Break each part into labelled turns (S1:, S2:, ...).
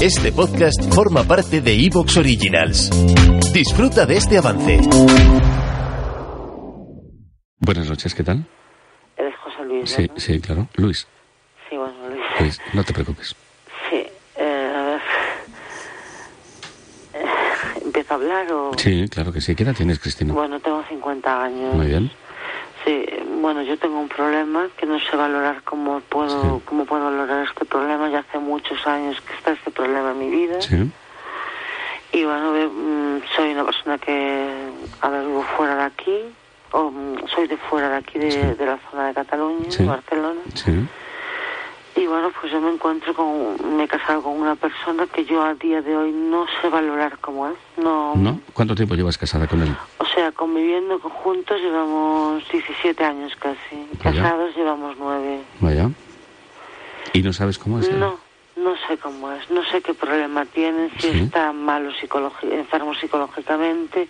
S1: Este podcast forma parte de Evox Originals. Disfruta de este avance.
S2: Buenas noches, ¿qué tal?
S3: Eres José Luis.
S2: Sí,
S3: ¿no?
S2: sí, claro. Luis,
S3: Sí, bueno, Luis.
S2: Luis, no te preocupes.
S3: Sí, eh, a ver. Eh, ¿Empiezo a hablar o...?
S2: Sí, claro que sí. ¿Qué edad tienes, Cristina?
S3: Bueno, tengo 50 años.
S2: Muy bien.
S3: Sí, bueno, yo tengo un problema que no sé valorar cómo puedo,
S2: Sí.
S3: cómo puedo valorar este problema. Ya hace muchos años que está este problema en mi vida.
S2: Sí,
S3: Y bueno, mm, soy una persona que, a ver, vivo fuera de aquí, o mm, soy de fuera de aquí, de,
S2: Sí.
S3: de la zona de Cataluña,
S2: Sí.
S3: Barcelona.
S2: sí.
S3: Y bueno, pues yo me encuentro con, me he casado con una persona que yo a día de hoy no sé valorar como es. No,
S2: ¿No? ¿Cuánto tiempo llevas casada con él?
S3: Sea, conviviendo juntos llevamos 17 años casi.
S2: Vaya.
S3: Casados llevamos 9.
S2: Vaya. ¿Y no sabes cómo es él?
S3: No, no sé cómo es, no sé qué problema tiene, si
S2: Sí.
S3: está malo enfermo psicológicamente,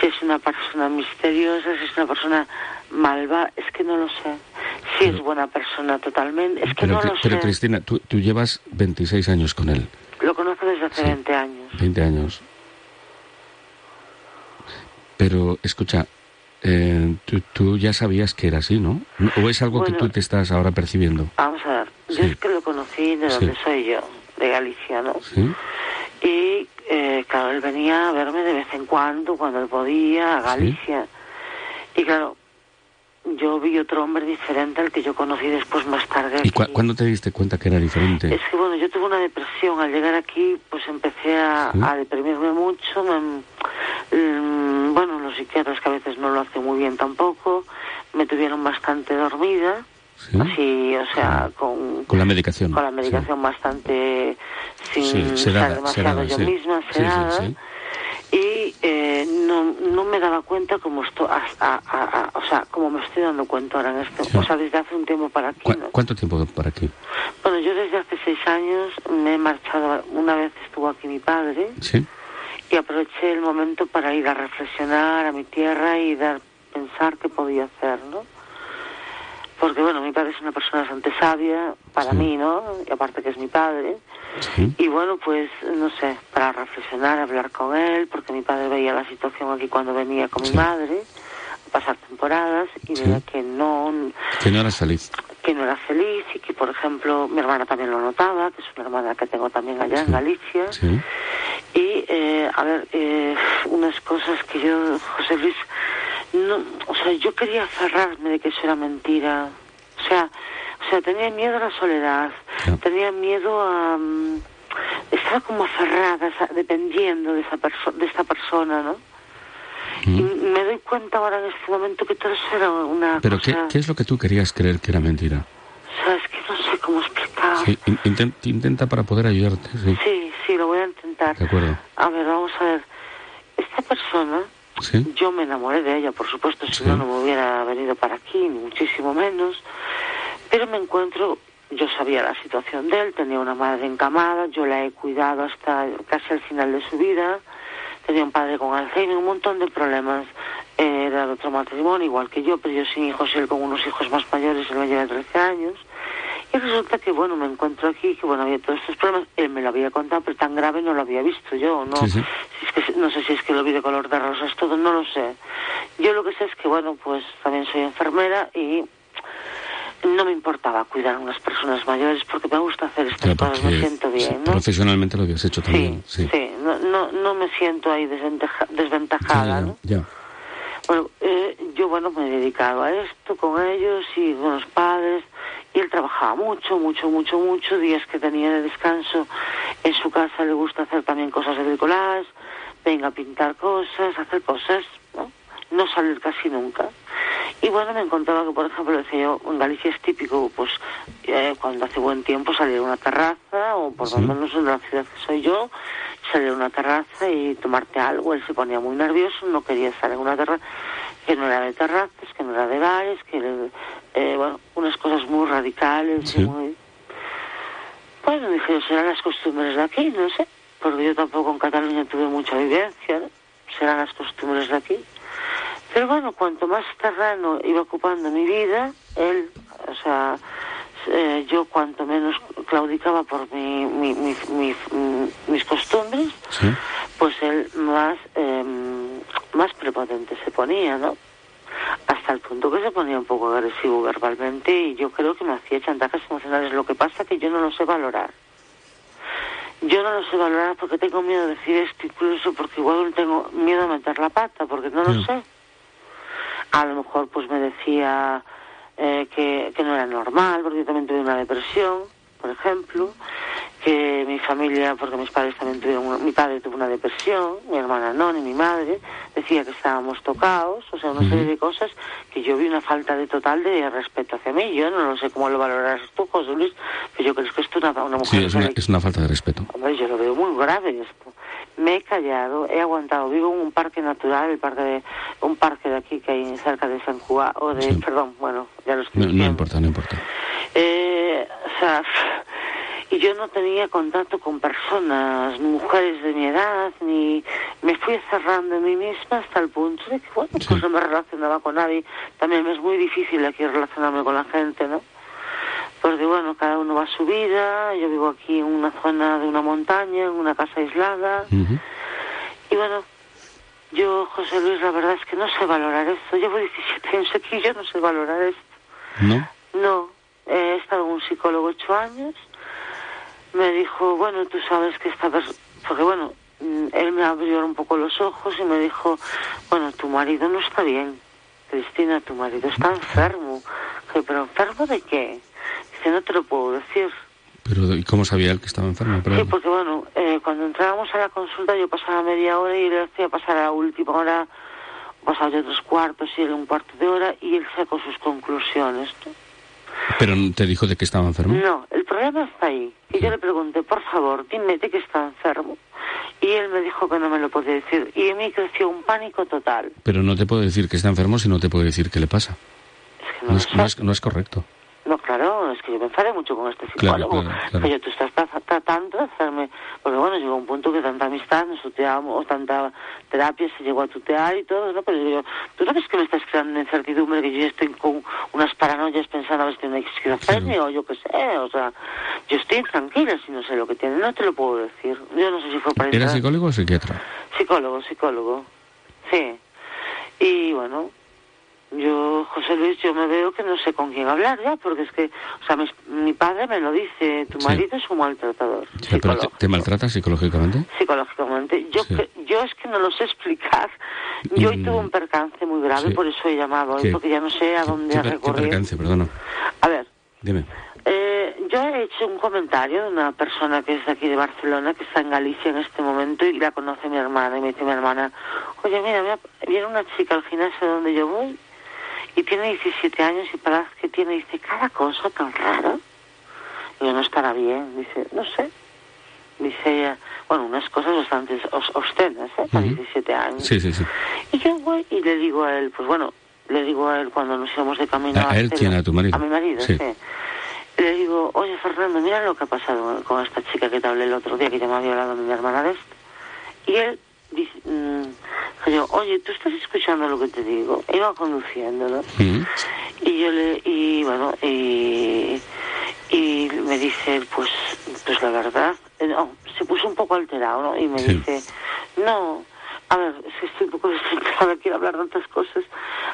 S3: si es una persona misteriosa, si es una persona malva, es que no lo sé. Si es buena persona totalmente, es que
S2: Pero,
S3: no lo
S2: pero
S3: sé.
S2: Cristina, tú, tú llevas 26 años con él.
S3: Lo conozco desde hace
S2: Sí.
S3: 20 años.
S2: 20 años. Pero, escucha, eh, tú, tú ya sabías que era así, ¿no? ¿O es algo que tú te estás ahora percibiendo?
S3: Vamos a ver, yo es que lo conocí de
S2: Sí.
S3: donde soy yo, de Galicia, ¿no?
S2: Sí,
S3: Y eh, claro, él venía a verme de vez en cuando, cuando él podía, a Galicia. Y claro, yo vi otro hombre diferente al que yo conocí después más tarde.
S2: ¿Y
S3: aquí.
S2: cuándo te diste cuenta que era diferente?
S3: Es que bueno, yo tuve una depresión. Al llegar aquí, pues empecé a,
S2: Sí.
S3: a deprimirme mucho. me- mm, bueno, los psiquiatras que a veces no lo hacen muy bien tampoco, me tuvieron bastante dormida.
S2: ¿Sí?
S3: Así, o sea, con,
S2: Con la medicación.
S3: con la medicación bastante sin
S2: Sí,
S3: demasiado
S2: sedada,
S3: yo misma, sedada. Y eh, no, no me daba cuenta como esto, a- a- a- a- o sea, como me estoy dando cuenta ahora en
S2: Sí.
S3: o sea, desde hace un tiempo para aquí.
S2: ¿Cu-
S3: ¿no?
S2: ¿Cuánto tiempo para aquí?
S3: Bueno, yo desde hace seis años me he marchado, una vez estuvo aquí mi padre
S2: Sí,
S3: y aproveché el momento para ir a reflexionar a mi tierra y dar, pensar qué podía hacer, ¿no? Porque bueno, mi padre es una persona bastante sabia para
S2: Sí.
S3: mí, ¿no? Y aparte que es mi padre.
S2: sí.
S3: Y bueno, pues no sé, para reflexionar, hablar con él, porque mi padre veía la situación aquí cuando venía con
S2: Sí.
S3: mi madre, a pasar temporadas, y veía que no,
S2: Que no eras feliz.
S3: que no era feliz y que, por ejemplo, mi hermana también lo notaba, que es una hermana que tengo también allá en
S2: Sí.
S3: Galicia. Eh, a ver, eh, unas cosas que yo, José Luis, no, o sea, yo quería aferrarme de que eso era mentira. O sea, o sea, tenía miedo a la soledad, tenía miedo a... mm, estaba como aferrada, dependiendo de, esa perso- de esta persona, ¿no? Y me doy cuenta ahora en este momento que todo eso era una
S2: Pero ¿qué,
S3: cosa...
S2: ¿qué es lo que tú querías creer que era mentira?
S3: O sea, es que no sé cómo explicar.
S2: Sí, in- inten- intenta para poder ayudarte, sí.
S3: sí, sí, lo voy a intentar.
S2: De acuerdo.
S3: A ver, vamos a ver. Esta persona,
S2: Sí,
S3: yo me enamoré de ella, por supuesto, si
S2: Sí.
S3: no, no me hubiera venido para aquí, ni muchísimo menos. Pero me encuentro, yo sabía la situación de él, tenía una madre encamada, yo la he cuidado hasta casi al final de su vida, tenía un padre con Alzheimer, un montón de problemas. Eh, Era de otro matrimonio, igual que yo, pero yo sin hijos y él con unos hijos más mayores, él me lleva 13 años. Y resulta que, bueno, me encuentro aquí, que, bueno, había todos estos problemas. Él me lo había contado, pero tan grave no lo había visto yo, ¿no?
S2: Sí, sí.
S3: Si es que, no sé si es que lo vi de color de rosas, todo, no lo sé. Yo lo que sé es que, bueno, pues también soy enfermera y no me importaba cuidar a unas personas mayores porque me gusta hacer estas
S2: Claro,
S3: cosas, me siento bien,
S2: sí,
S3: ¿no?
S2: profesionalmente lo habías hecho también. Sí,
S3: sí, no, no, no me siento ahí desventaja- desventajada,
S2: ya,
S3: ¿no?
S2: ya.
S3: Bueno, eh, yo, bueno, me he dedicado a esto con ellos y con los padres. Y él trabajaba mucho, mucho, mucho, mucho. Días que tenía de descanso en su casa le gusta hacer también cosas de bricolage, venga a pintar cosas, hacer cosas, ¿no? No salir casi nunca. Y bueno, me encontraba que, por ejemplo, decía yo, en Galicia es típico, pues eh, cuando hace buen tiempo salir a una terraza, o por lo menos en la ciudad que soy yo, salir a una terraza y tomarte algo. Él se ponía muy nervioso, no quería estar en una terraza, que no era de terrazas, que no era de bares, que, eh, bueno, unas cosas muy radicales y muy... Bueno, dije, serán las costumbres de aquí, no sé, porque yo tampoco en Cataluña tuve mucha vivencia, ¿no? serán las costumbres de aquí. Pero bueno, cuanto más terreno iba ocupando mi vida, él, o sea, eh, yo cuanto menos claudicaba por mi, mi, mi, mis costumbres, pues él más, em, más prepotente se ponía, ¿no? Hasta el punto que se ponía un poco agresivo verbalmente y yo creo que me hacía chantajes emocionales. Lo que pasa es que yo no lo sé valorar. Yo no lo sé valorar porque tengo miedo de decir esto, incluso porque igual tengo miedo de meter la pata, porque no lo sé. A lo mejor pues me decía eh, que, que no era normal, porque yo también tuve una depresión, por ejemplo, que mi familia, porque mis padres también tuvieron, mi padre tuvo una depresión, mi hermana no, ni mi madre, decía que estábamos tocados, o sea, una serie de cosas que yo vi una falta de total de respeto hacia mí. Yo no lo sé cómo lo valorarás tú, José Luis, pero yo creo que esto es una, una mujer...
S2: Sí, es una, es una, falta de respeto.
S3: Hombre, yo lo veo muy grave esto. Me he callado, he aguantado, vivo en un parque natural, el parque de, un parque de aquí que hay cerca de San Juan, o de, perdón, bueno, ya lo estoy
S2: no, no importa, no importa.
S3: Eh, o sea yo no tenía contacto con personas, mujeres de mi edad, ni me fui cerrando en mí misma hasta el punto de que, bueno, pues no me relacionaba con nadie. También es muy difícil aquí relacionarme con la gente, ¿no? Porque, bueno, cada uno va a su vida, yo vivo aquí en una zona de una montaña, en una casa aislada, y bueno, yo, José Luis, la verdad es que no sé valorar esto. Llevo 17 años aquí y yo no sé valorar esto.
S2: ¿No?
S3: No. He estado con un psicólogo ocho años me dijo, bueno, tú sabes que esta persona, porque bueno, mm, él me abrió un poco los ojos y me dijo, bueno, tu marido no está bien, Cristina, tu marido está enfermo. ¿Pero enfermo de qué? Dice, no te lo puedo decir.
S2: Pero, ¿y cómo sabía él que estaba enfermo?
S3: Sí, porque bueno, eh, cuando entrábamos a la consulta yo pasaba media hora y le hacía pasar a la última hora, pasaba yo tres cuartos y él un cuarto de hora y él sacó sus conclusiones.
S2: ¿Pero te dijo de que estaba enfermo?
S3: No, el problema está ahí. Y yo le pregunté, por favor, dime de que está enfermo. Y él me dijo que no me lo podía decir. Y en mí creció un pánico total.
S2: Pero no te puedo decir que está enfermo si no te puedo decir qué le pasa.
S3: Es que no,
S2: no, es, no es correcto.
S3: No, claro, es que yo me enfadé mucho con este psicólogo.
S2: Claro, claro,
S3: Que yo, tú estás tratando de hacerme... Porque bueno, llegó un punto que tanta amistad nos tuteábamos, o tanta terapia se llegó a tutear y todo, ¿no? Pero yo, ¿tú no ves que me estás creando incertidumbre, que yo estoy con a ver si tiene esquizofrenia o yo qué sé? O sea, yo estoy tranquila si no sé lo que tiene, no te lo puedo decir. Yo no sé si fue para...
S2: ¿Era psicólogo o psiquiatra?
S3: Psicólogo, psicólogo, sí. Y bueno, yo, José Luis, yo me veo que no sé con quién hablar ya, porque es que, o sea, mi, padre me lo dice, tu marido es un maltratador.
S2: pero te, maltrata psicológicamente?
S3: Psicológicamente. Yo, yo es que no lo sé explicar. Yo hoy tuve un percance muy grave, por eso he llamado, porque ya no sé a dónde
S2: ¿Qué,
S3: recorrer.
S2: ¿Qué percance, perdona?
S3: A ver.
S2: Dime.
S3: Eh, yo he hecho un comentario de una persona que es de aquí de Barcelona, que está en Galicia en este momento y la conoce mi hermana. Y me dice mi hermana, oye, mira, mira viene una chica al gimnasio donde yo voy y tiene 17 años y para que tiene, dice, cada cosa tan rara. Y yo, no estará bien, dice, no sé. Dice ella, bueno, unas cosas bastante obscenas, ¿eh? Para 17 años.
S2: Sí, sí, sí.
S3: Y yo voy y le digo a él, pues bueno, le digo a él cuando nos íbamos de camino
S2: a... ¿A él quién? ¿A tu marido?
S3: A mi marido, sí. Le digo, oye, Fernando, mira lo que ha pasado con esta chica que te hablé el otro día, que ya me había hablado mi hermana de esto. Y él dice, mm, yo, oye, ¿tú estás escuchando lo que te digo? Iba conduciendo, ¿no? Y yo le, y bueno, y, y me dice, pues, pues la verdad, eh, no, se puso un poco alterado, ¿no? Y me dice, no, a ver, si estoy un poco desesperada, quiero hablar de tantas cosas.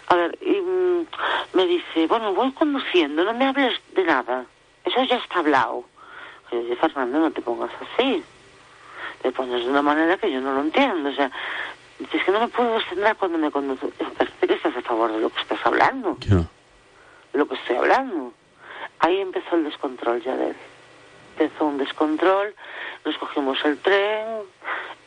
S3: A ver, y mm, me dice, bueno, voy conduciendo, no me hables de nada, eso ya está hablado. Y yo, Fernando, no te pongas así te pones de una manera que yo no lo entiendo. O sea, es que no me puedo extender cuando me conduce. Parece que estás a favor de lo que estás hablando.
S2: De
S3: lo que estoy hablando. Ahí empezó el descontrol ya de él. Empezó un descontrol, nos cogimos el tren,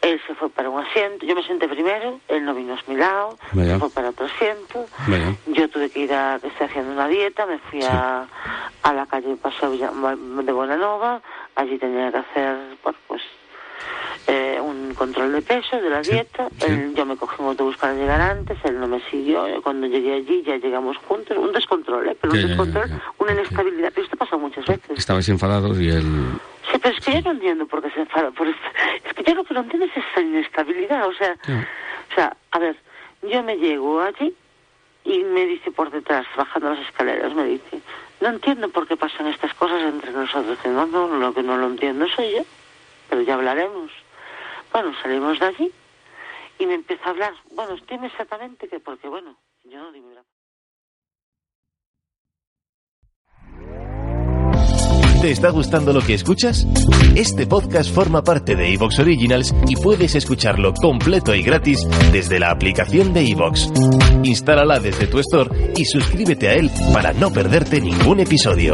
S3: Él se fue para un asiento, yo me senté primero, él no vino a mi lado,
S2: Vaya.
S3: se fue para otro asiento.
S2: Vaya.
S3: Yo tuve que ir a, estoy haciendo una dieta, me fui a, a la calle Paseo de Bonanova, allí tenía que hacer, bueno, pues, eh, un control de peso de la
S2: Sí,
S3: dieta.
S2: sí.
S3: Él- yo me cogí un autobús para llegar antes, él no me siguió. Cuando llegué allí ya llegamos juntos, un descontrol, ¿eh? pero un descontrol, una inestabilidad. Pero esto pasa muchas veces.
S2: Estabais enfadados y él...
S3: Sí, pero es que yo no entiendo por qué se enfada por esto. Es que yo lo que no entiendo es esa inestabilidad. O sea, o sea, a ver, yo me llego allí y me dice por detrás, bajando las escaleras, me dice, no entiendo por qué pasan estas cosas entre nosotros. No, no, lo que no lo entiendo soy yo, pero ya hablaremos. Bueno, salimos de allí y me empieza a hablar. Bueno, dime exactamente qué, porque bueno, yo no digo.
S1: ¿Te está gustando lo que escuchas? Este podcast forma parte de Evox Originals y puedes escucharlo completo y gratis desde la aplicación de Evox. Instálala desde tu store y suscríbete a él para no perderte ningún episodio.